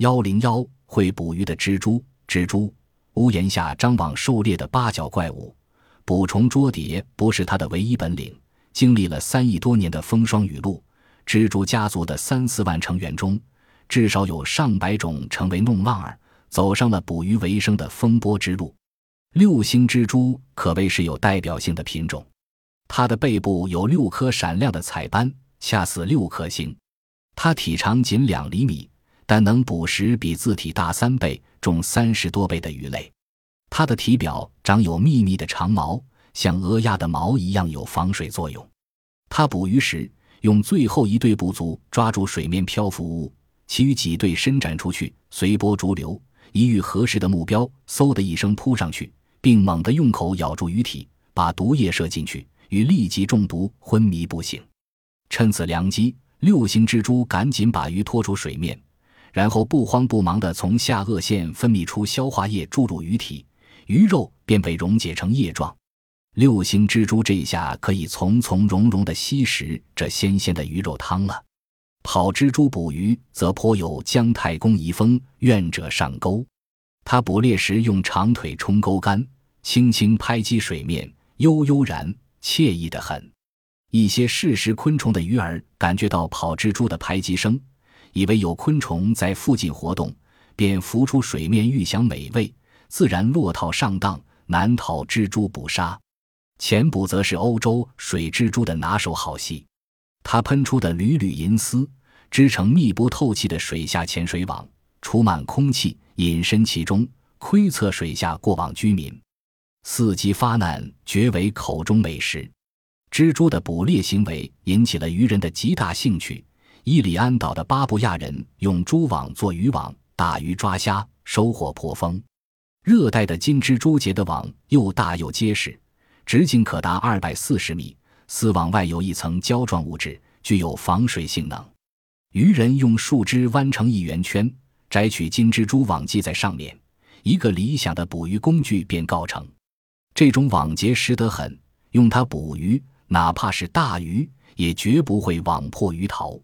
幺零幺会捕鱼的蜘蛛，蜘蛛屋檐下张网狩猎的八角怪物，捕虫捉蝶不是它的唯一本领。经历了三亿多年的风霜雨露，蜘蛛家族的三四万成员中，至少有上百种成为弄浪儿，走上了捕鱼为生的风波之路。六星蜘蛛可谓是有代表性的品种，它的背部有六颗闪亮的彩斑，恰似六颗星。它体长仅两厘米，但能捕食比自体大三倍、重三十多倍的鱼类。它的体表长有密密的长毛，像鹅鸭的毛一样有防水作用。它捕鱼时用最后一对捕足抓住水面漂浮物，其余几对伸展出去，随波逐流，一遇合适的目标，嗖的一声扑上去。并猛地用口咬住鱼体，把毒液射进去，鱼立即中毒昏迷不醒。趁此良机，六星蜘蛛赶紧把鱼拖出水面，然后不慌不忙地从下颚线分泌出消化液注入鱼体，鱼肉便被溶解成液状。六星蜘蛛这一下可以从从容容地吸食这鲜鲜的鱼肉汤了。跑蜘蛛捕鱼则颇有姜太公遗风，愿者上钩。他捕猎时用长腿冲钩竿，轻轻拍击水面，悠悠然惬意的很。一些嗜食昆虫的鱼儿感觉到跑蜘蛛的拍击声，以为有昆虫在附近活动，便浮出水面欲享美味，自然落套上当，难逃蜘蛛捕杀。潜捕则是欧洲水蜘蛛的拿手好戏，它喷出的缕缕银丝织成密不透气的水下潜水网，储满空气。隐身其中，窥测水下过往居民，伺机发难，绝为口中美食。蜘蛛的捕猎行为引起了渔人的极大兴趣。伊里安岛的巴布亚人用蛛网做渔网，打鱼抓虾，收获颇丰。热带的金蜘蛛结的网又大又结实，直径可达二百四十米，丝网外有一层胶状物质，具有防水性能。渔人用树枝弯成一圆圈。摘取金蜘蛛网系在上面，一个理想的捕鱼工具便告成。这种网结实得很，用它捕鱼，哪怕是大鱼，也绝不会网破鱼逃。